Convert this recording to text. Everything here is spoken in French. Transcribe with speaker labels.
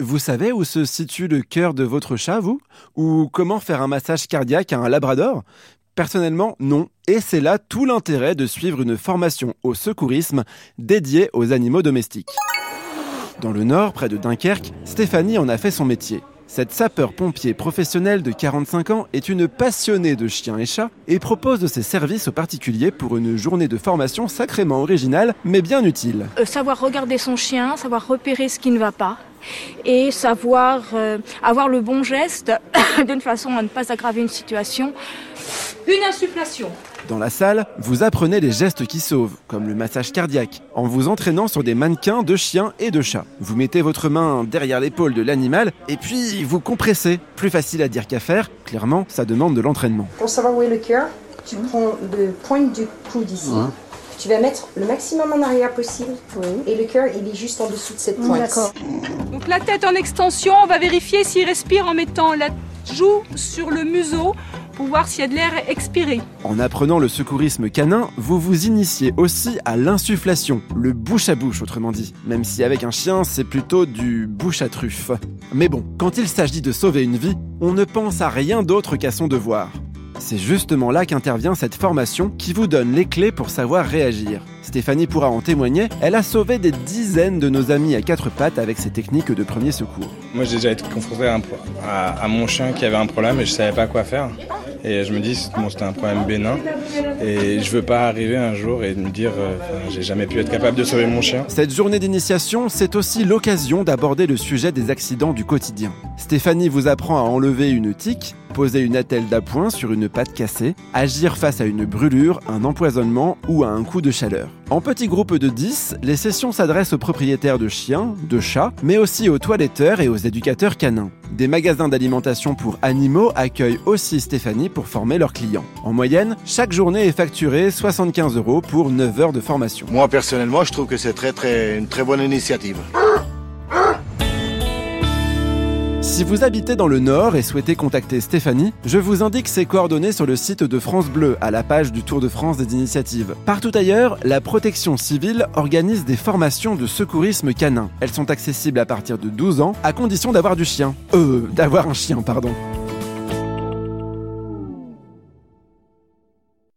Speaker 1: Vous savez où se situe le cœur de votre chat, vous? Ou comment faire un massage cardiaque à un labrador? Personnellement, non. Et c'est là tout l'intérêt de suivre une formation au secourisme dédiée aux animaux domestiques. Dans le nord, près de Dunkerque, Stéphanie en a fait son métier. Cette sapeur-pompier professionnelle de 45 ans est une passionnée de chiens et chats et propose de ses services aux particuliers pour une journée de formation sacrément originale mais bien utile.
Speaker 2: Euh, savoir regarder son chien, savoir repérer ce qui ne va pas et savoir euh, avoir le bon geste d'une façon à ne pas aggraver une situation. Une insufflation.
Speaker 1: Dans la salle, vous apprenez les gestes qui sauvent, comme le massage cardiaque, en vous entraînant sur des mannequins de chiens et de chats. Vous mettez votre main derrière l'épaule de l'animal et puis vous compressez. Plus facile à dire qu'à faire, clairement, ça demande de l'entraînement.
Speaker 3: Pour savoir où est le cœur, tu prends le pointe du coude ici. Tu vas mettre le maximum en arrière possible. Et le cœur, il est juste en dessous de cette pointe.
Speaker 2: D'accord.
Speaker 4: La tête en extension, on va vérifier s'il respire en mettant la joue sur le museau pour voir s'il y a de l'air expiré.
Speaker 1: En apprenant le secourisme canin, vous vous initiez aussi à l'insufflation, le bouche à bouche autrement dit, même si avec un chien c'est plutôt du bouche à truffe. Mais bon, quand il s'agit de sauver une vie, on ne pense à rien d'autre qu'à son devoir. C'est justement là qu'intervient cette formation qui vous donne les clés pour savoir réagir. Stéphanie pourra en témoigner, elle a sauvé des dizaines de nos amis à quatre pattes avec ses techniques de premier secours.
Speaker 5: Moi j'ai déjà été confronté à, un pro- à- à mon chien qui avait un problème et je savais pas quoi faire. Et je me dis bon, c'était un problème bénin et je veux pas arriver un jour et me dire euh, j'ai jamais pu être capable de sauver mon chien.
Speaker 1: Cette journée d'initiation, c'est aussi l'occasion d'aborder le sujet des accidents du quotidien. Stéphanie vous apprend à enlever une tique, poser une attelle d'appoint sur une patte cassée, agir face à une brûlure, un empoisonnement ou à un coup de chaleur. En petits groupes de 10, les sessions s'adressent aux propriétaires de chiens, de chats, mais aussi aux toiletteurs et aux éducateurs canins. Des magasins d'alimentation pour animaux accueillent aussi Stéphanie pour former leurs clients. En moyenne, chaque journée est facturée 75 euros pour 9 heures de formation.
Speaker 6: Moi personnellement, je trouve que c'est très, très, une très bonne initiative.
Speaker 1: Si vous habitez dans le Nord et souhaitez contacter Stéphanie, je vous indique ses coordonnées sur le site de France Bleu, à la page du Tour de France des initiatives. Partout ailleurs, la protection civile organise des formations de secourisme canin. Elles sont accessibles à partir de 12 ans, à condition d'avoir du chien. Euh, d'avoir un chien, pardon.